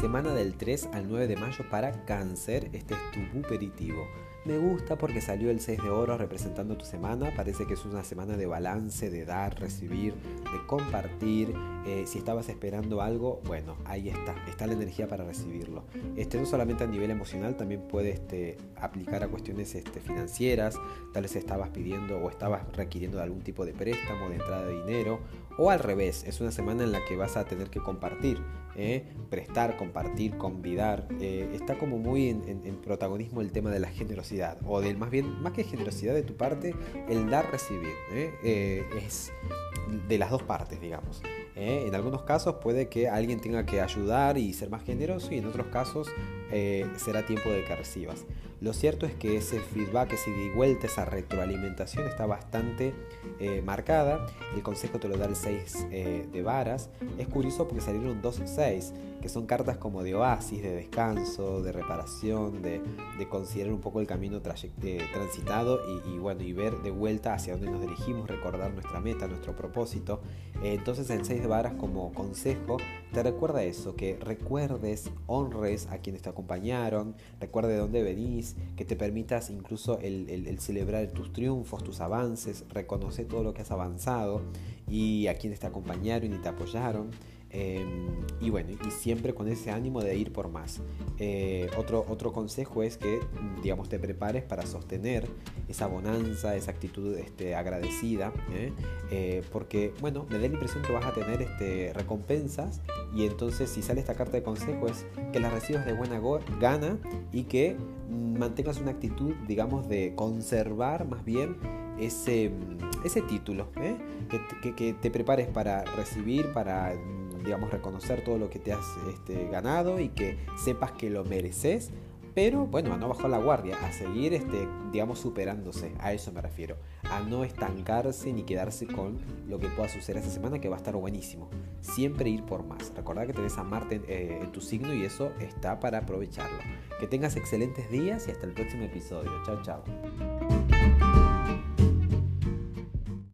semana del 3 al 9 de mayo para cáncer, este es tu buperitivo. Me gusta porque salió el 6 de oro representando tu semana. Parece que es una semana de balance, de dar, recibir, de compartir. Eh, si estabas esperando algo, bueno, ahí está. Está la energía para recibirlo. Este, no solamente a nivel emocional, también puede este, aplicar a cuestiones este, financieras. Tal vez estabas pidiendo o estabas requiriendo de algún tipo de préstamo, de entrada de dinero. O al revés, es una semana en la que vas a tener que compartir. ¿eh? prestar, compartir, convidar. Eh, está como muy en protagonismo el tema de la generosidad o del más bien, más que generosidad de tu parte, el dar-recibir. ¿eh? Eh, es de las dos partes, digamos. ¿Eh? En algunos casos puede que alguien tenga que ayudar y ser más generoso y en otros casos será tiempo de que recibas. Lo cierto es que ese feedback, ese y vuelta, esa retroalimentación está bastante marcada. El consejo te lo da el 6 de varas. Es curioso porque salieron dos 6 que son cartas como de oasis, de descanso, de reparación, de, considerar un poco el camino eh, transitado y, bueno, y ver de vuelta hacia dónde nos dirigimos, recordar nuestra meta, nuestro propósito. Eh, entonces en Seis Varas como consejo te recuerda eso, que recuerdes, honres a quienes te acompañaron, recuerde de dónde venís, que te permitas incluso el, el celebrar tus triunfos, tus avances, reconocer todo lo que has avanzado y a quienes te acompañaron y te apoyaron. Em, y bueno, y siempre con ese ánimo de ir por más. Eh, otro, otro consejo es que, digamos, te prepares para sostener esa bonanza, esa actitud este, agradecida, ¿eh? Eh, porque, bueno, me da la impresión que vas a tener este, recompensas y entonces si sale esta carta de consejo es que las recibas de buena gana y que mantengas una actitud, digamos, de conservar más bien ese, ese título, que, que te prepares para recibir, para digamos, reconocer todo lo que te has este, ganado y que sepas que lo mereces, pero bueno, a no bajar la guardia, a seguir, este, digamos, superándose, a eso me refiero, a no estancarse ni quedarse con lo que pueda suceder esta semana, que va a estar buenísimo. Siempre ir por más. Recordad que tenés a Marte eh, en tu signo y eso está para aprovecharlo. Que tengas excelentes días y hasta el próximo episodio. Chao, chao.